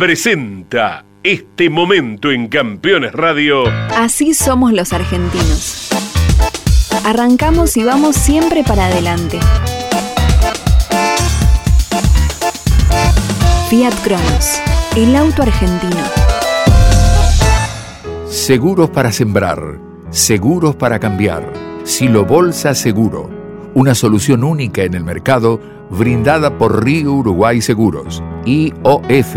presenta este momento en Campeones Radio. Así somos los argentinos. Arrancamos y vamos siempre para adelante. Fiat Cronos, el auto argentino. Seguros para sembrar, seguros para cambiar. Silo Bolsa Seguro, una solución única en el mercado brindada por Río Uruguay Seguros, IOF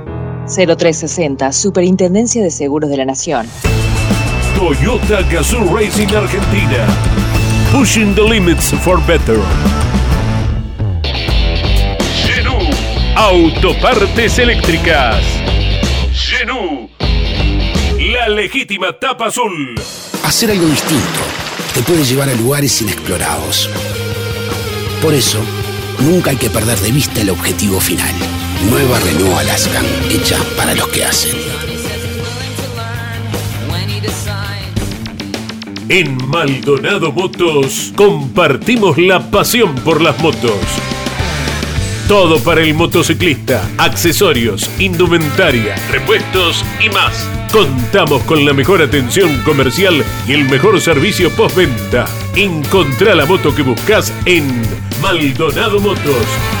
0360, Superintendencia de Seguros de la Nación. Toyota Gazoo Racing Argentina. Pushing the limits for better. Genú. Autopartes eléctricas. Genú. La legítima tapa azul. Hacer algo distinto te puede llevar a lugares inexplorados. Por eso, nunca hay que perder de vista el objetivo final. Nueva Renault Alaskan, hecha para los que hacen. En Maldonado Motos compartimos la pasión por las motos. Todo para el motociclista, accesorios, indumentaria, repuestos y más. Contamos con la mejor atención comercial y el mejor servicio postventa. Encontrá la moto que buscas en Maldonado Motos.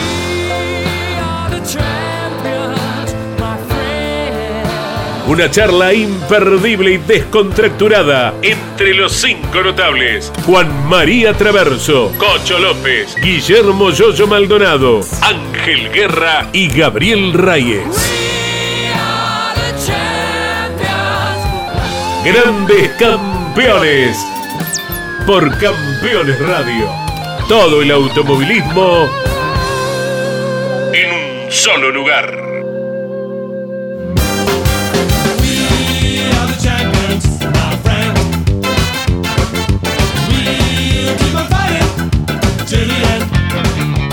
Una charla imperdible y descontracturada entre los cinco notables. Juan María Traverso, Cocho López, Guillermo Yoyo Maldonado, Ángel Guerra y Gabriel Reyes. Grandes Campeones. Por Campeones Radio. Todo el automovilismo en un solo lugar.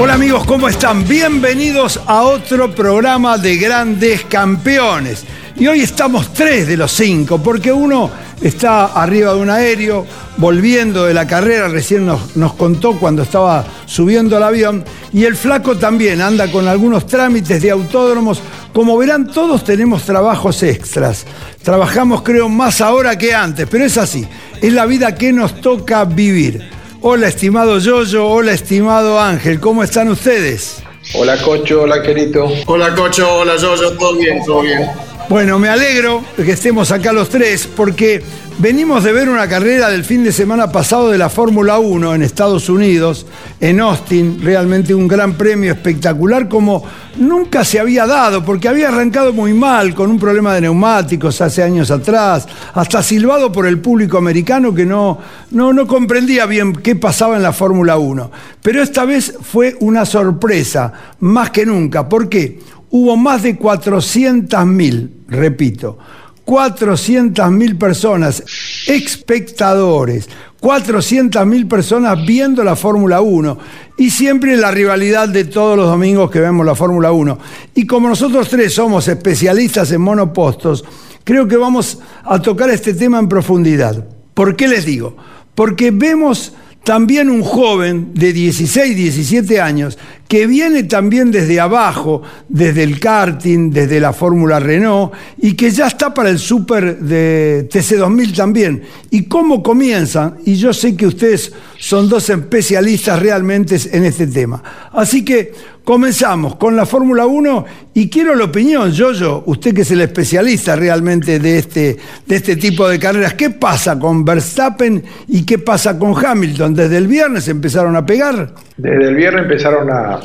Hola amigos, ¿cómo están? Bienvenidos a otro programa de grandes campeones. Y hoy estamos tres de los cinco, porque uno está arriba de un aéreo, volviendo de la carrera, recién nos, nos, contó cuando estaba subiendo al avión, y el flaco también anda con algunos trámites de autódromos. Como verán, todos tenemos trabajos extras. Trabajamos creo más ahora que antes, pero es así, es la vida que nos toca vivir. Hola, estimado Yoyo, hola, estimado Ángel, ¿cómo están ustedes? Hola, Cocho, hola, querido. Hola, Cocho, hola, Yoyo, todo bien, todo bien. Bueno, me alegro de que estemos acá los tres porque venimos de ver una carrera del fin de semana pasado de la Fórmula 1 en Estados Unidos, en Austin, realmente un gran premio espectacular como nunca se había dado, porque había arrancado muy mal con un problema de neumáticos hace años atrás, hasta silbado por el público americano que no, no, no comprendía bien qué pasaba en la Fórmula 1. Pero esta vez fue una sorpresa, más que nunca. ¿Por qué? Hubo más de 400.000, repito, 400.000 personas, espectadores, 400.000 personas viendo la Fórmula 1 y siempre la rivalidad de todos los domingos que vemos la Fórmula 1. Y como nosotros tres somos especialistas en monopostos, creo que vamos a tocar este tema en profundidad. ¿Por qué les digo? Porque vemos también un joven de 16, 17 años que viene también desde abajo, desde el karting, desde la Fórmula Renault, y que ya está para el Super de TC2000 también. ¿Y cómo comienzan? Y yo sé que ustedes son dos especialistas realmente en este tema. Así que comenzamos con la Fórmula 1 y quiero la opinión, Yoyo, usted que es el especialista realmente de este, de este tipo de carreras. ¿Qué pasa con Verstappen y qué pasa con Hamilton? ¿Desde el viernes empezaron a pegar? Desde el viernes empezaron a,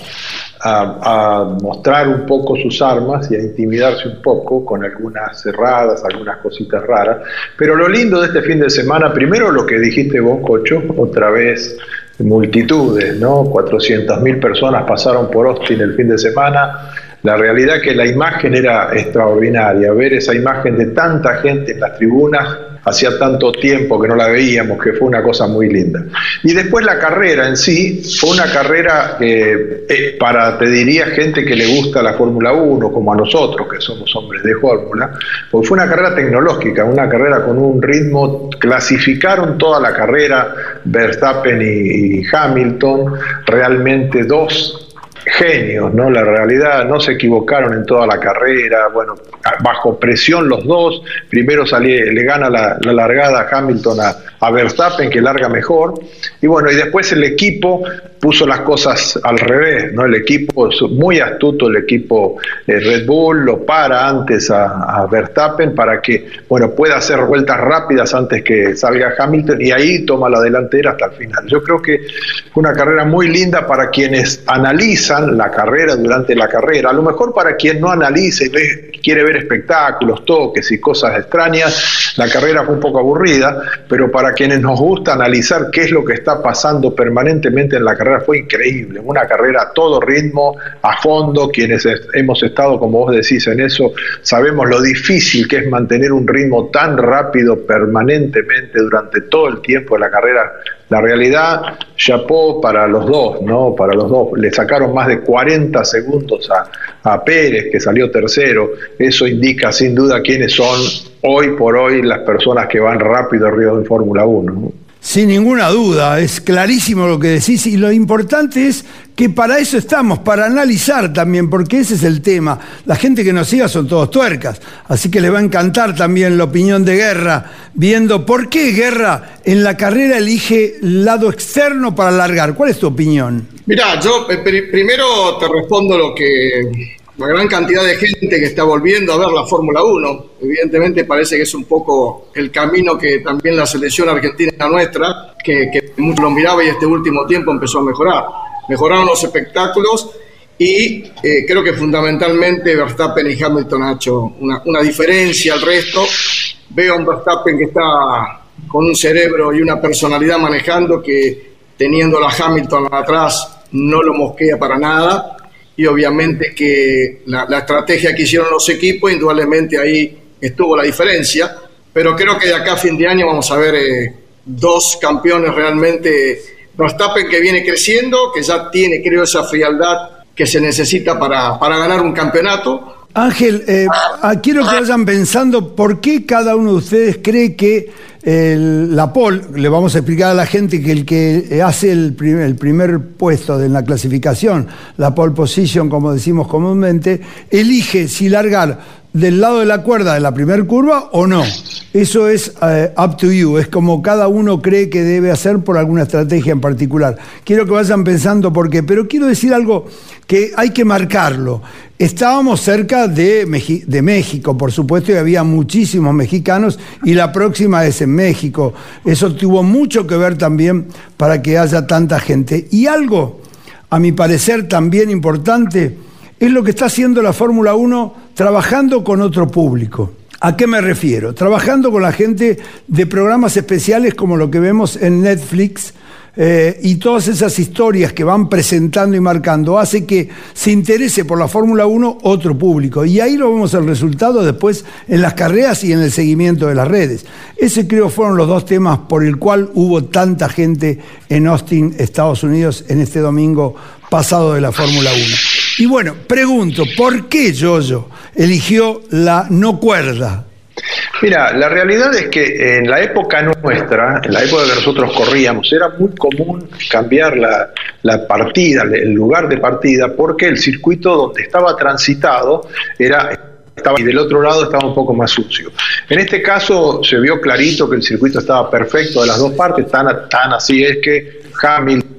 a, mostrar un poco sus armas y a intimidarse un poco con algunas cerradas, algunas cositas raras. Pero lo lindo de este fin de semana, primero lo que dijiste vos, Cocho, otra vez multitudes, ¿no? 400.000 personas pasaron por Austin el fin de semana. La realidad que la imagen era extraordinaria, ver esa imagen de tanta gente en las tribunas hacía tanto tiempo que no la veíamos, que fue una cosa muy linda. Y después la carrera en sí, fue una carrera eh, para, te diría, gente que le gusta la Fórmula 1, como a nosotros, que somos hombres de fórmula, porque fue una carrera tecnológica, una carrera con un ritmo, clasificaron toda la carrera, Verstappen y Hamilton, realmente dos genios, ¿no? La realidad no se equivocaron en toda la carrera, bueno, bajo presión los dos, primero le gana la, largada Hamilton a, a, Verstappen, que larga mejor, y bueno, y después el equipo puso las cosas al revés, ¿no? El equipo, muy astuto el equipo Red Bull, lo para antes a, Verstappen para que, bueno, pueda hacer vueltas rápidas antes que salga Hamilton y ahí toma la delantera hasta el final. Yo creo que fue una carrera muy linda para quienes analizan la carrera durante la carrera, a lo mejor para quien no analice y quiere ver espectáculos, toques y cosas extrañas, la carrera fue un poco aburrida, pero para quienes nos gusta analizar qué es lo que está pasando permanentemente en la carrera, fue increíble, una carrera a todo ritmo, a fondo, quienes hemos estado, como vos decís, en eso, sabemos lo difícil que es mantener un ritmo tan rápido permanentemente durante todo el tiempo de la carrera. La realidad, chapó para los dos, ¿no? Para los dos. Le sacaron más de 40 segundos a, a Pérez, que salió tercero. Eso indica sin duda quiénes son hoy por hoy las personas que van rápido arriba de Fórmula 1. Sin ninguna duda, es clarísimo lo que decís y lo importante es que para eso estamos, para analizar también, porque ese es el tema. La gente que nos siga son todos tuercas, así que le va a encantar también la opinión de Guerra, viendo por qué Guerra en la carrera elige el lado externo para alargar. ¿Cuál es tu opinión? Mirá, yo eh, primero te respondo lo que la gran cantidad de gente que está volviendo a ver la Fórmula 1. Evidentemente parece que es un poco el camino que también la selección argentina nuestra, que, que mucho lo miraba y este último tiempo empezó a mejorar. Mejoraron los espectáculos y eh, creo que fundamentalmente Verstappen y Hamilton han hecho una, una diferencia al resto. Veo a un Verstappen que está con un cerebro y una personalidad manejando que teniendo a Hamilton atrás no lo mosquea para nada y obviamente que la, estrategia que hicieron los equipos, indudablemente ahí estuvo la diferencia, pero creo que de acá a fin de año vamos a ver eh, dos campeones realmente, Verstappen que viene creciendo, que ya tiene creo esa frialdad que se necesita para, para ganar un campeonato, Ángel, eh, ah, quiero que vayan pensando por qué cada uno de ustedes cree que la pole, le vamos a explicar a la gente que el que hace el el primer puesto en la clasificación, la pole position, como decimos comúnmente, elige si largar del lado de la cuerda de la primera curva o no. Eso es eh, up to you, es como cada uno cree que debe hacer por alguna estrategia en particular. Quiero que vayan pensando por qué, pero quiero decir algo que hay que marcarlo. Estábamos cerca de, de, México, por supuesto, y había muchísimos mexicanos, y la próxima es en México. Eso tuvo mucho que ver también para que haya tanta gente. Y algo, a mi parecer, también importante, es lo que está haciendo la Fórmula 1 trabajando con otro público. ¿A qué me refiero? Trabajando con la gente de programas especiales como lo que vemos en Netflix, eh, y todas esas historias que van presentando y marcando hace que se interese por la Fórmula 1 otro público. Y ahí lo vemos el resultado después en las carreras y en el seguimiento de las redes. Ese creo fueron los dos temas por el cual hubo tanta gente en Austin, Estados Unidos, en este domingo pasado de la Fórmula 1. Y bueno, pregunto, ¿por qué Jojo eligió la no cuerda? Mira, la realidad es que en la época nuestra, en la época que nosotros corríamos, era muy común cambiar la, partida, el lugar de partida, porque el circuito donde estaba transitado era estaba y del otro lado estaba un poco más sucio. En este caso se vio clarito que el circuito estaba perfecto de las dos partes, tan, tan así es que Hamilton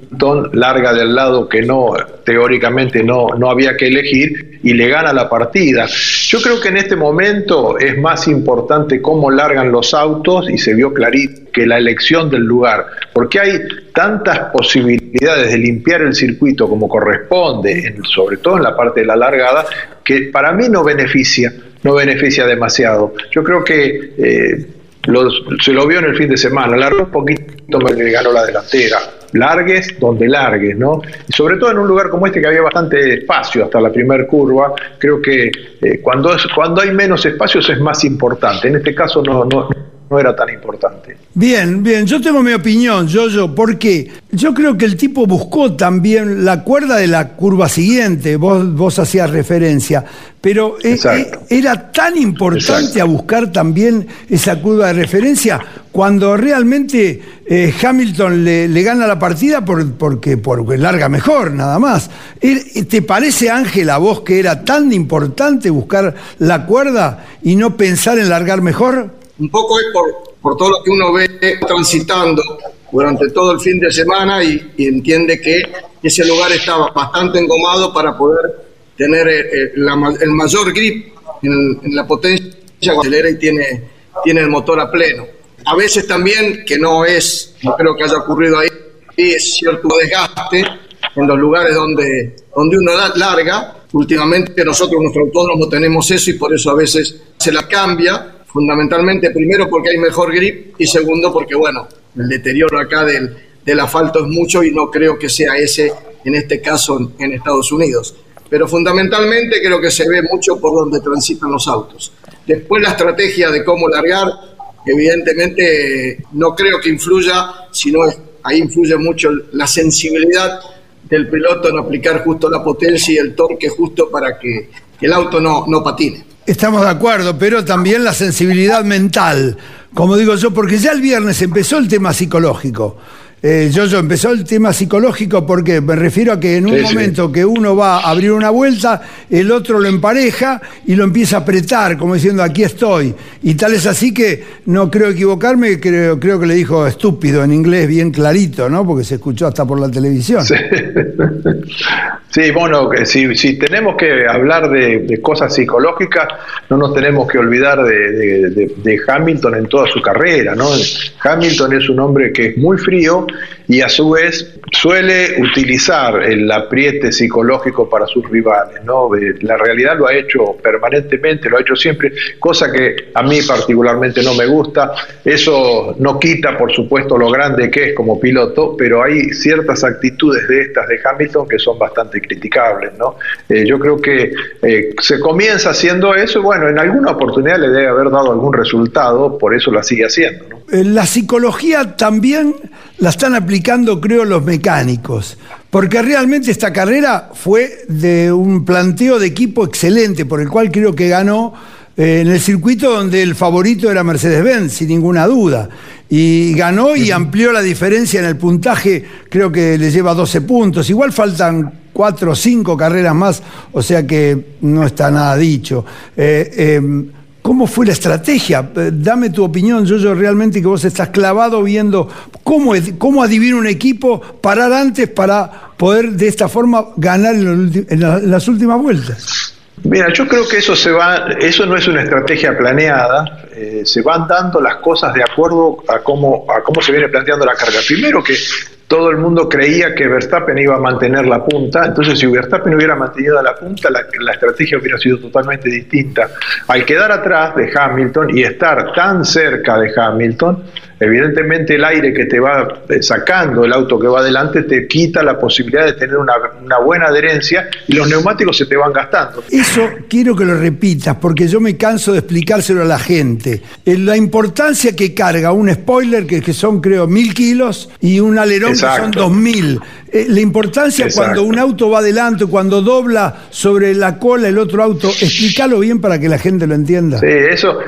Larga del lado que no, teóricamente no, no había que elegir y le gana la partida. Yo creo que en este momento es más importante cómo largan los autos y se vio clarito que la elección del lugar, porque hay tantas posibilidades de limpiar el circuito como corresponde, sobre todo en la parte de la largada, que para mí no beneficia, no beneficia demasiado. Yo creo que eh, se lo vio en el fin de semana, largó un poquito, me ganó la delantera. Largues donde largues, ¿no? Y sobre todo en un lugar como este que había bastante espacio hasta la primera curva, creo que eh, cuando, es, cuando hay menos espacios es más importante. En este caso no, no, no era tan importante. Bien, bien, yo tengo mi opinión, yo, yo, porque yo creo que el tipo buscó también la cuerda de la curva siguiente, vos, vos hacías referencia, pero e, e, era tan importante a buscar también esa curva de referencia cuando realmente eh, Hamilton le, gana la partida por, porque, porque larga mejor, nada más. ¿Te parece, Ángel, a vos que era tan importante buscar la cuerda y no pensar en largar mejor? un poco es por, todo lo que uno ve transitando durante todo el fin de semana y, entiende que ese lugar estaba bastante engomado para poder tener eh, eh, el mayor grip en, la potencia cuando acelera y tiene, tiene el motor a pleno. A veces también, que no es, no creo que haya ocurrido ahí, es cierto desgaste en los lugares donde, donde uno larga. Últimamente nosotros, nuestro autónomo, tenemos eso y por eso a veces se la cambia fundamentalmente primero porque hay mejor grip y segundo porque, bueno, el deterioro acá del, del asfalto es mucho y no creo que sea ese en este caso en Estados Unidos. Pero fundamentalmente creo que se ve mucho por donde transitan los autos. Después la estrategia de cómo largar, evidentemente no creo que influya, sino ahí influye mucho la sensibilidad del piloto en aplicar justo la potencia y el torque justo para que el auto no, no patine. Estamos de acuerdo, pero también la sensibilidad mental, como digo yo, porque ya el viernes empezó el tema psicológico. Eh, yo, yo, empezó el tema psicológico porque me refiero a que en un momento que uno va a abrir una vuelta, el otro lo empareja y lo empieza a apretar, como diciendo aquí estoy. Y tal es así que no creo equivocarme, creo, creo que le dijo estúpido en inglés bien clarito, ¿no? Porque se escuchó hasta por la televisión. Sí, bueno, si, tenemos que hablar de, cosas psicológicas, no nos tenemos que olvidar de, Hamilton en toda su carrera, ¿no? Hamilton es un hombre que es muy frío y a su vez suele utilizar el apriete psicológico para sus rivales, ¿no? La realidad lo ha hecho permanentemente, lo ha hecho siempre, cosa que a mí particularmente no me gusta. Eso no quita, por supuesto, lo grande que es como piloto, pero hay ciertas actitudes de estas de Hamilton que son bastante criticables, ¿no? Eh, yo creo que eh, se comienza haciendo eso y bueno, en alguna oportunidad le debe haber dado algún resultado, por eso la sigue haciendo, ¿no? Eh, la psicología también la están aplicando, creo, los mecánicos, porque realmente esta carrera fue de un planteo de equipo excelente, por el cual creo que ganó en el circuito donde el favorito era Mercedes-Benz, sin ninguna duda. Y ganó y amplió la diferencia en el puntaje, creo que le lleva 12 puntos. Igual faltan 4 o 5 carreras más, o sea que no está nada dicho. Eh, ¿Cómo fue la estrategia? Eh, dame tu opinión, yo, yo realmente que vos estás clavado viendo cómo, cómo adivina un equipo, parar antes para poder de esta forma ganar en, las últimas vueltas. Mira, yo creo que eso se va, eso no es una estrategia planeada, eh, se van dando las cosas de acuerdo a cómo, a cómo se viene planteando la carga. Primero que todo el mundo creía que Verstappen iba a mantener la punta, entonces si Verstappen hubiera mantenido la punta, la, la, estrategia hubiera sido totalmente distinta. Al quedar atrás de Hamilton y estar tan cerca de Hamilton, evidentemente el aire que te va eh, sacando el auto que va adelante te quita la posibilidad de tener una, buena adherencia y los neumáticos se te van gastando. Eso quiero que lo repitas porque yo me canso de explicárselo a la gente. Eh, la importancia que carga un spoiler, que, que son creo mil kilos, y un alerón que son dos mil. Eh, la importancia cuando un auto va adelante, cuando dobla sobre la cola el otro auto, explícalo bien para que la gente lo entienda. Sí, eso,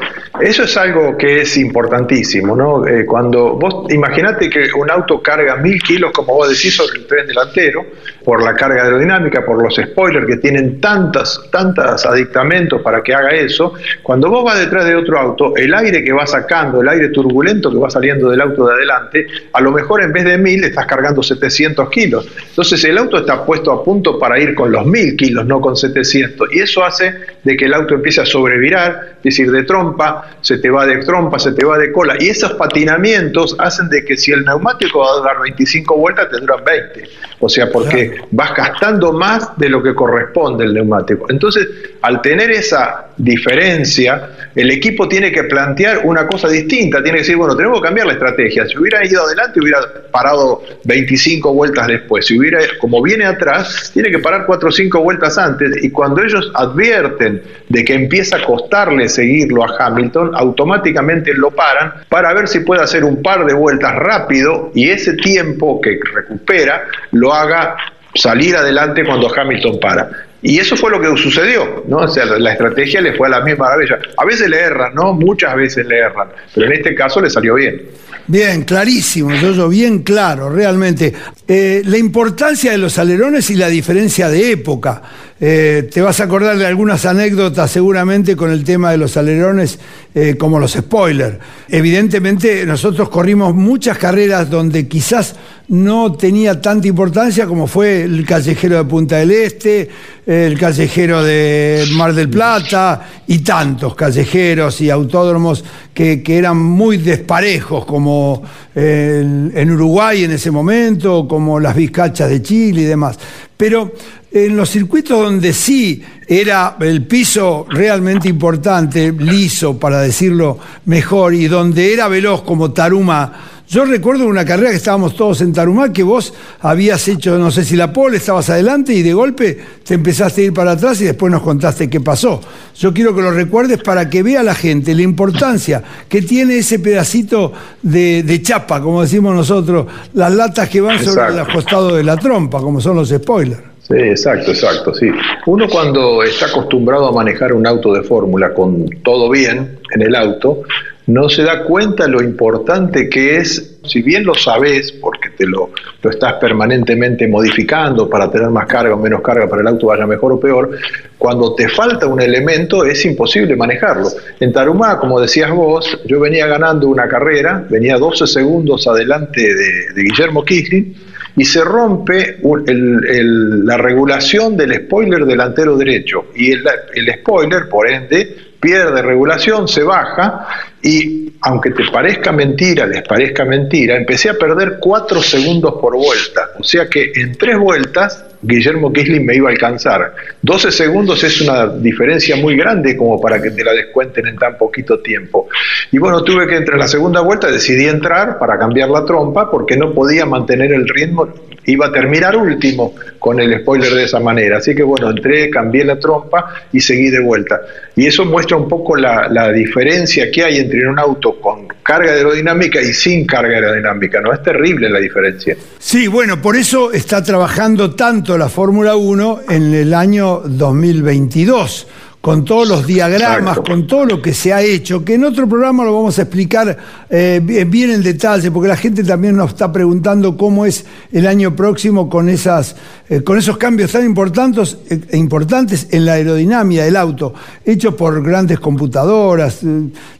Eso es algo que es importantísimo, ¿no? Eh, cuando vos imaginate que un auto carga mil kilos, como vos decís, sobre el tren delantero, por la carga aerodinámica, por los spoilers que tienen tantas, tantas adictamentos para que haga eso, cuando vos vas detrás de otro auto, el aire que va sacando, el aire turbulento que va saliendo del auto de adelante, a lo mejor en vez de mil estás cargando 700 kilos. Entonces el auto está puesto a punto para ir con los mil kilos, no con 700. Y eso hace de que el auto empiece a sobrevirar, es decir, de trompa, se te va de trompa, se te va de cola. Y esos patinamientos hacen de que si el neumático va a dar 25 vueltas, te duran 20. O sea, porque vas gastando más de lo que corresponde el neumático. Entonces, al tener esa diferencia, el equipo tiene que plantear una cosa distinta. Tiene que decir, bueno, tenemos que cambiar la estrategia. Si hubiera ido adelante, hubiera parado 25 vueltas después. Si hubiera, como viene atrás, tiene que parar 4 o 5 vueltas antes. Y cuando ellos advierten de que empieza a costarle seguirlo a Hamilton, automáticamente lo paran para ver si puede hacer un par de vueltas rápido y ese tiempo que recupera lo haga salir adelante cuando Hamilton para. Y eso fue lo que sucedió, ¿no? O sea, la estrategia le fue a la misma maravilla. A veces le erran, ¿no? Muchas veces le erran, pero en este caso le salió bien. Bien, clarísimo, yo bien claro, realmente. Eh, la importancia de los alerones y la diferencia de época. Eh, te vas a acordar de algunas anécdotas seguramente con el tema de los alerones, eh, como los spoilers. Evidentemente nosotros corrimos muchas carreras donde quizás no tenía tanta importancia como fue el callejero de Punta del Este, el callejero de Mar del Plata y tantos callejeros y autódromos que, eran muy desparejos como en Uruguay en ese momento, como las Vizcachas de Chile y demás. Pero en los circuitos donde sí era el piso realmente importante, liso para decirlo mejor, y donde era veloz como Taruma, yo recuerdo una carrera que estábamos todos en Tarumá, que vos habías hecho, no sé si la pole, estabas adelante y de golpe te empezaste a ir para atrás y después nos contaste qué pasó. Yo quiero que lo recuerdes para que vea la gente la importancia que tiene ese pedacito de, chapa, como decimos nosotros, las latas que van sobre el costado de la trompa, como son los spoilers. Sí, exacto, exacto, sí. Uno cuando está acostumbrado a manejar un auto de fórmula con todo bien en el auto, no se da cuenta lo importante que es, si bien lo sabes, porque te lo, estás permanentemente modificando para tener más carga o menos carga para el auto vaya mejor o peor, cuando te falta un elemento es imposible manejarlo. En Tarumá, como decías vos, yo venía ganando una carrera, venía 12 segundos adelante de, Guillermo Kisling, y se rompe la regulación del spoiler delantero derecho. Y el, el spoiler, por ende, pierde regulación, se baja y aunque te parezca mentira, les parezca mentira, empecé a perder cuatro segundos por vuelta. O sea que en tres vueltas Guillermo Kisling me iba a alcanzar. 12 segundos es una diferencia muy grande como para que te la descuenten en tan poquito tiempo. Y bueno, tuve que entre la segunda vuelta decidí entrar para cambiar la trompa porque no podía mantener el ritmo iba a terminar último con el spoiler de esa manera. Así que bueno, entré, cambié la trompa y seguí de vuelta. Y eso muestra un poco la, diferencia que hay entre un auto con carga aerodinámica y sin carga aerodinámica. No es terrible la diferencia. Sí, bueno, por eso está trabajando tanto la Fórmula 1 en el año 2022 con todos los diagramas, con todo lo que se ha hecho, que en otro programa lo vamos a explicar eh, bien en detalle, porque la gente también nos está preguntando cómo es el año próximo con, esas, eh, con esos cambios tan importantes, e importantes en la aerodinámica del auto, hechos por grandes computadoras,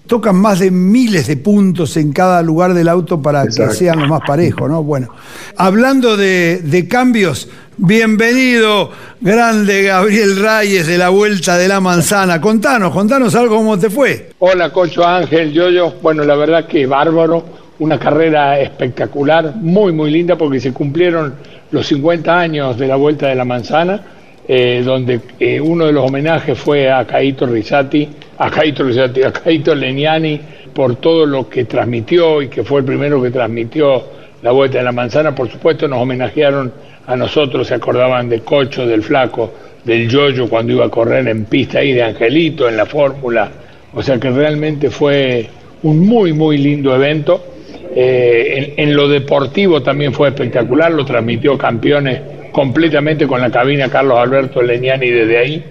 tocan más de miles de puntos en cada lugar del auto para que sean lo más parejos, ¿no? Bueno, hablando de, de cambios, Bienvenido, grande Gabriel Reyes de la Vuelta de la Manzana. Contanos, contanos algo cómo te fue. Hola, Cocho Ángel, yo, yo, bueno, la verdad que bárbaro, una carrera espectacular, muy, muy linda porque se cumplieron los 50 años de la Vuelta de la Manzana, eh, donde eh, uno de los homenajes fue a Caito Rizzati, a Caito Rizzati, a Caito Leniani, por todo lo que transmitió y que fue el primero que transmitió la Vuelta de la Manzana. Por supuesto, nos homenajearon a nosotros se acordaban de Cocho, del Flaco, del Yoyo cuando iba a correr en pista ahí de Angelito en la fórmula. O sea que realmente fue un muy, muy lindo evento. Eh, en, lo deportivo también fue espectacular, lo transmitió campeones completamente con la cabina Carlos Alberto Leñani desde ahí.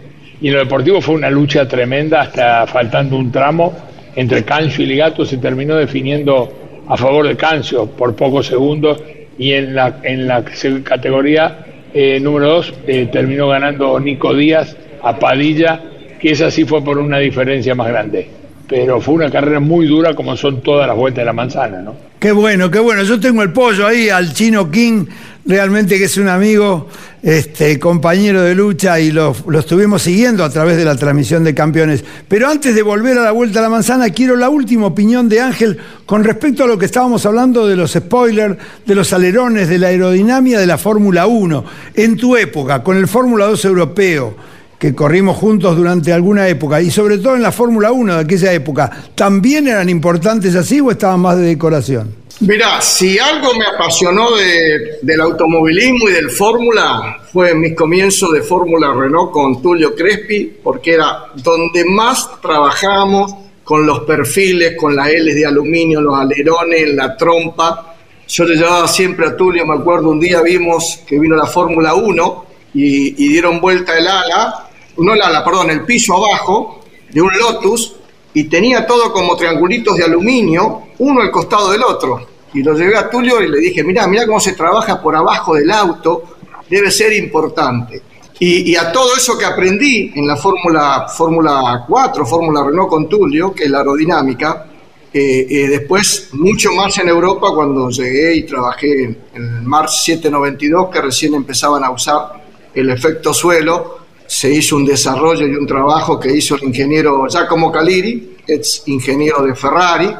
Y en lo deportivo fue una lucha tremenda hasta faltando un tramo entre Cancio y Ligato se terminó definiendo a favor de Cancio por pocos segundos y en la, en la categoría eh, número 2 eh, terminó ganando Nico Díaz a Padilla, que esa sí fue por una diferencia más grande. Pero fue una carrera muy dura como son todas las vueltas de la manzana, ¿no? Qué bueno, qué bueno. Yo tengo el pollo ahí al Chino King, realmente que es un amigo, este, compañero de lucha y lo, estuvimos siguiendo a través de la transmisión de campeones. Pero antes de volver a la vuelta a la manzana, quiero la última opinión de Ángel con respecto a lo que estábamos hablando de los spoilers, de los alerones, de la aerodinámica de la Fórmula 1. En tu época, con el Fórmula 2 europeo que corrimos juntos durante alguna época, y sobre todo en la Fórmula 1 de aquella época, ¿también eran importantes así o estaban más de decoración? Mira, si algo me apasionó del automovilismo y del Fórmula, fue mis comienzos de Fórmula Renault con Tulio Crespi, porque era donde más trabajábamos con los perfiles, con las L de aluminio, los alerones, la trompa. Yo le llevaba siempre a Tulio, me acuerdo, un día vimos que vino la Fórmula 1 y, y dieron vuelta el ala no el ala, perdón, el piso abajo de un Lotus y tenía todo como triangulitos de aluminio, uno al costado del otro. Y lo llevé a Tulio y le dije, mira, mira cómo se trabaja por abajo del auto, debe ser importante. Y, a todo eso que aprendí en la Fórmula Fórmula 4, Fórmula Renault con Tulio, que es la aerodinámica, eh, eh, después mucho más en Europa cuando llegué y trabajé en el Mars 792, que recién empezaban a usar el efecto suelo, se hizo un desarrollo y un trabajo que hizo el ingeniero Giacomo Caliri, ex ingeniero de Ferrari.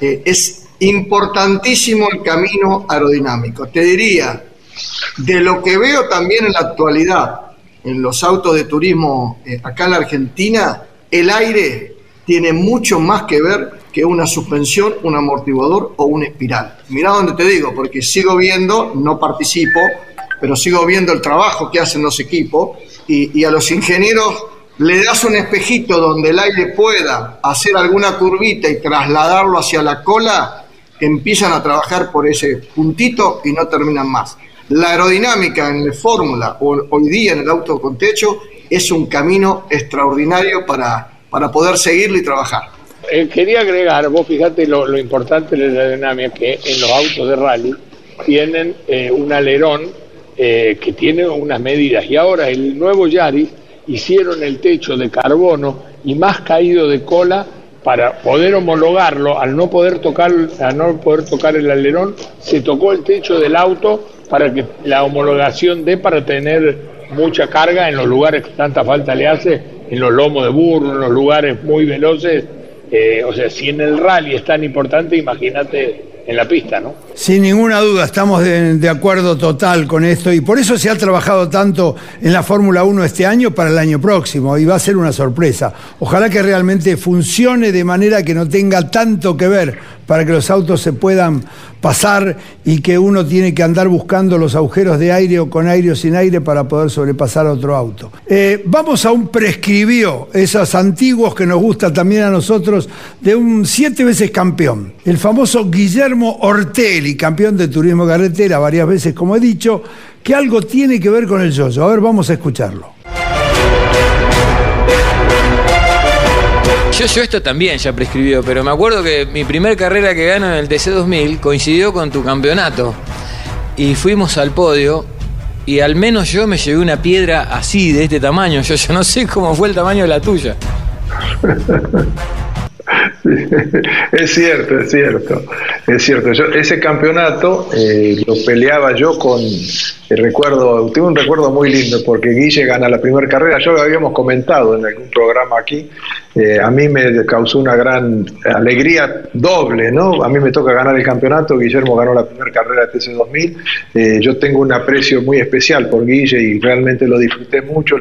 Eh, es importantísimo el camino aerodinámico. Te diría, de lo que veo también en la actualidad en los autos de turismo eh, acá en la Argentina, el aire tiene mucho más que ver que una suspensión, un amortiguador o una espiral. Mira dónde te digo, porque sigo viendo, no participo, pero sigo viendo el trabajo que hacen los equipos y, a los ingenieros le das un espejito donde el aire pueda hacer alguna curvita y trasladarlo hacia la cola, empiezan a trabajar por ese puntito y no terminan más. La aerodinámica en la fórmula, hoy día en el auto con techo, es un camino extraordinario para, para poder seguirlo y trabajar. Eh, quería agregar, vos fíjate lo, importante de la aerodinámica, que en los autos de rally tienen eh, un alerón eh, que tiene unas medidas. Y ahora el nuevo Yaris hicieron el techo de carbono y más caído de cola para poder homologarlo, al no poder tocar, al no poder tocar el alerón, se tocó el techo del auto para que la homologación dé para tener mucha carga en los lugares que tanta falta le hace, en los lomos de burro, en los lugares muy veloces. Eh, o sea, si en el rally es tan importante, imagínate en la pista, ¿no? Sin ninguna duda, estamos de, acuerdo total con esto y por eso se ha trabajado tanto en la Fórmula 1 este año para el año próximo y va a ser una sorpresa. Ojalá que realmente funcione de manera que no tenga tanto que ver para que los autos se puedan pasar y que uno tiene que andar buscando los agujeros de aire o con aire o sin aire para poder sobrepasar a otro auto. Eh, vamos a un prescribió, esos antiguos que nos gusta también a nosotros, de un siete veces campeón, el famoso Guillermo Ortelli, campeón de turismo carretera varias veces, como he dicho, que algo tiene que ver con el yoyo. A ver, vamos a escucharlo. Yo, yo esto también ya prescribió, pero me acuerdo que mi primer carrera que gano en el TC2000 coincidió con tu campeonato. Y fuimos al podio y al menos yo me llevé una piedra así, de este tamaño. Yo, yo no sé cómo fue el tamaño de la tuya. es cierto, es cierto, es cierto. Yo, ese campeonato eh, lo peleaba yo con, recuerdo, tengo un recuerdo muy lindo porque Guille gana la primera carrera, yo lo habíamos comentado en algún programa aquí, eh, a mí me causó una gran alegría doble, ¿no? A mí me toca ganar el campeonato, Guillermo ganó la primera carrera de TC2000, eh, yo tengo un aprecio muy especial por Guille y realmente lo disfruté mucho,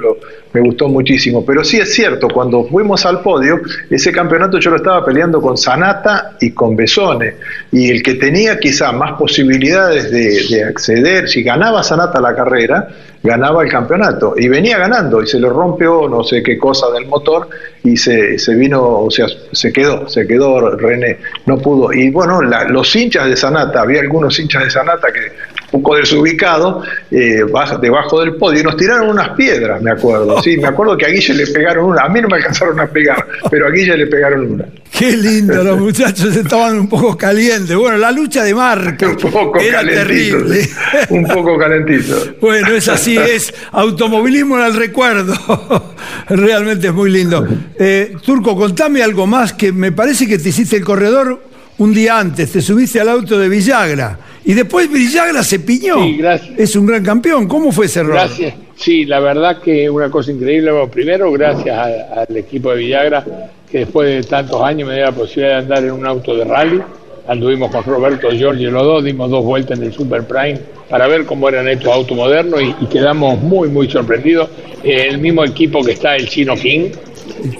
me gustó muchísimo, pero sí es cierto, cuando fuimos al podio, ese campeonato yo lo estaba peleando con Sanata y con Besone, y el que tenía quizá más posibilidades de, acceder, si ganaba Sanata la carrera, ganaba el campeonato, y venía ganando, y se le rompió no sé qué cosa del motor, y se, se vino, o sea, se quedó, se quedó René, no pudo, y bueno, los hinchas de Sanata, había algunos hinchas de Sanata que un poco desubicado, eh, debajo del podio, y nos tiraron unas piedras, me acuerdo. Sí, me acuerdo que a Guille le pegaron una. A mí no me alcanzaron a pegar, pero a Guille le pegaron una. Qué lindo, los muchachos estaban un poco calientes. Bueno, la lucha de marca un poco era terrible. Un poco calentito. bueno, es así, es automovilismo en el recuerdo. Realmente es muy lindo. Eh, Turco, contame algo más que me parece que te hiciste el corredor un día antes, te subiste al auto de Villagra y después Villagra se piñó. Sí, gracias. Es un gran campeón. ¿Cómo fue ese rol? Gracias. Sí, la verdad que una cosa increíble. primero, gracias al equipo de Villagra, que después de tantos años me dio la posibilidad de andar en un auto de rally. Anduvimos con Roberto Giorgio los dos, dimos dos vueltas en el Super Prime para ver cómo eran estos autos modernos y, quedamos muy, muy sorprendidos. Eh, el mismo equipo que está el Chino King.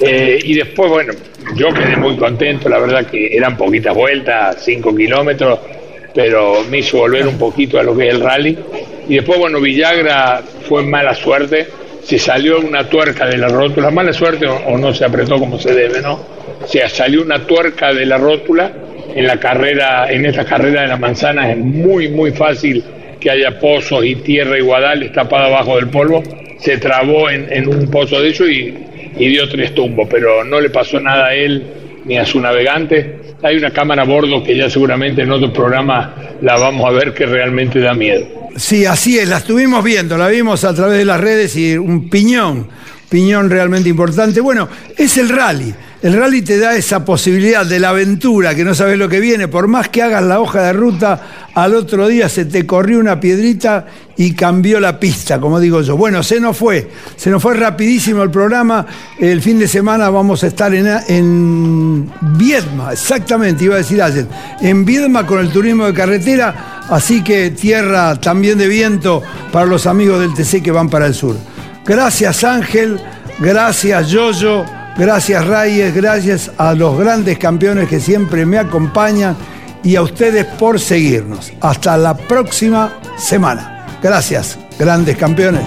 Eh, y después, bueno, yo quedé muy contento, la verdad que eran poquitas vueltas, 5 kilómetros, pero me hizo volver un poquito a lo que es el rally. Y después, bueno, Villagra fue mala suerte, se salió una tuerca de la rótula, mala suerte o, no se apretó como se debe, ¿no? O sea, salió una tuerca de la rótula en la carrera, en esta carrera de la manzana es muy, muy fácil que haya pozos y tierra igual tapada abajo del polvo, se trabó en, en un pozo de eso y y dio tres tumbos, pero no le pasó nada a él ni a su navegante. Hay una cámara a bordo que ya seguramente en otro programa la vamos a ver que realmente da miedo. Sí, así es, la estuvimos viendo, la vimos a través de las redes y un piñón, piñón realmente importante. Bueno, es el rally. El rally te da esa posibilidad de la aventura, que no sabes lo que viene, por más que hagas la hoja de ruta, al otro día se te corrió una piedrita y cambió la pista, como digo yo. Bueno, se nos fue, se nos fue rapidísimo el programa. El fin de semana vamos a estar en, Viedma, exactamente, iba a decir ayer, en Viedma con el turismo de carretera, así que tierra también de viento para los amigos del TC que van para el sur. Gracias Ángel, gracias Yoyo. Gracias Reyes, gracias a los grandes campeones que siempre me acompañan y a ustedes por seguirnos. Hasta la próxima semana. Gracias, grandes campeones.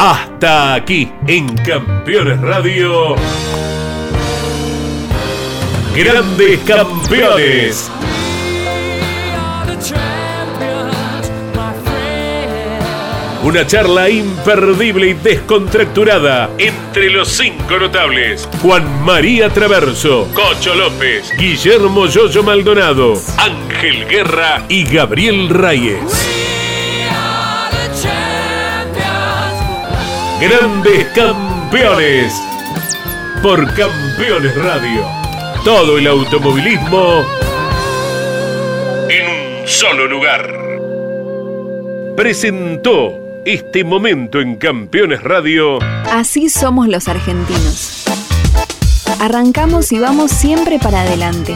Hasta aquí en Campeones Radio. Grandes campeones. Una charla imperdible y descontracturada entre los cinco notables. Juan María Traverso, Cocho López, Guillermo Yoyo Maldonado, Ángel Guerra y Gabriel Reyes. Grandes campeones por Campeones Radio todo el automovilismo en un solo lugar. Presentó este momento en Campeones Radio. Así somos los argentinos. Arrancamos y vamos siempre para adelante.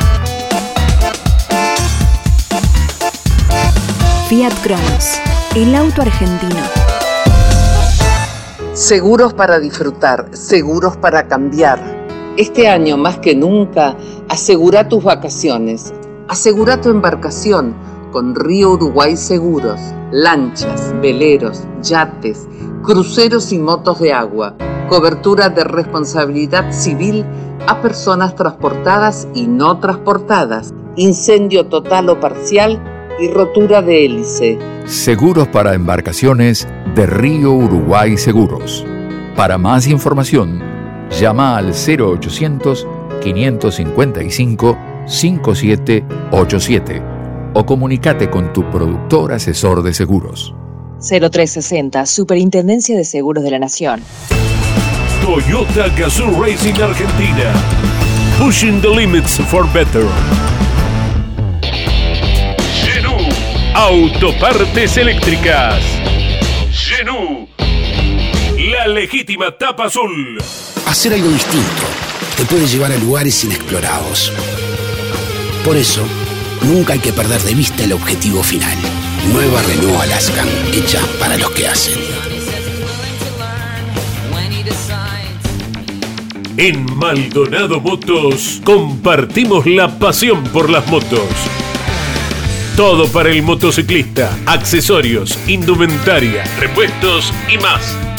Fiat Cronos, el auto argentino. Seguros para disfrutar, seguros para cambiar este año más que nunca, asegura tus vacaciones, asegura tu embarcación con Río Uruguay Seguros, lanchas, veleros, yates, cruceros y motos de agua, cobertura de responsabilidad civil a personas transportadas y no transportadas, incendio total o parcial y rotura de hélice. Seguros para embarcaciones de Río Uruguay Seguros. Para más información, Llama al 0800-555-5787 o comunícate con tu productor asesor de seguros. 0360, Superintendencia de Seguros de la Nación. Toyota Gazoo Racing Argentina. Pushing the limits for better. Genú. Autopartes eléctricas. La legítima tapa azul. Hacer algo distinto te puede llevar a lugares inexplorados. Por eso, nunca hay que perder de vista el objetivo final. Nueva Renault Alaskan, hecha para los que hacen. En Maldonado Motos compartimos la pasión por las motos Todo para el motociclista, accesorios, indumentaria, repuestos y más.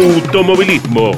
automovilismo.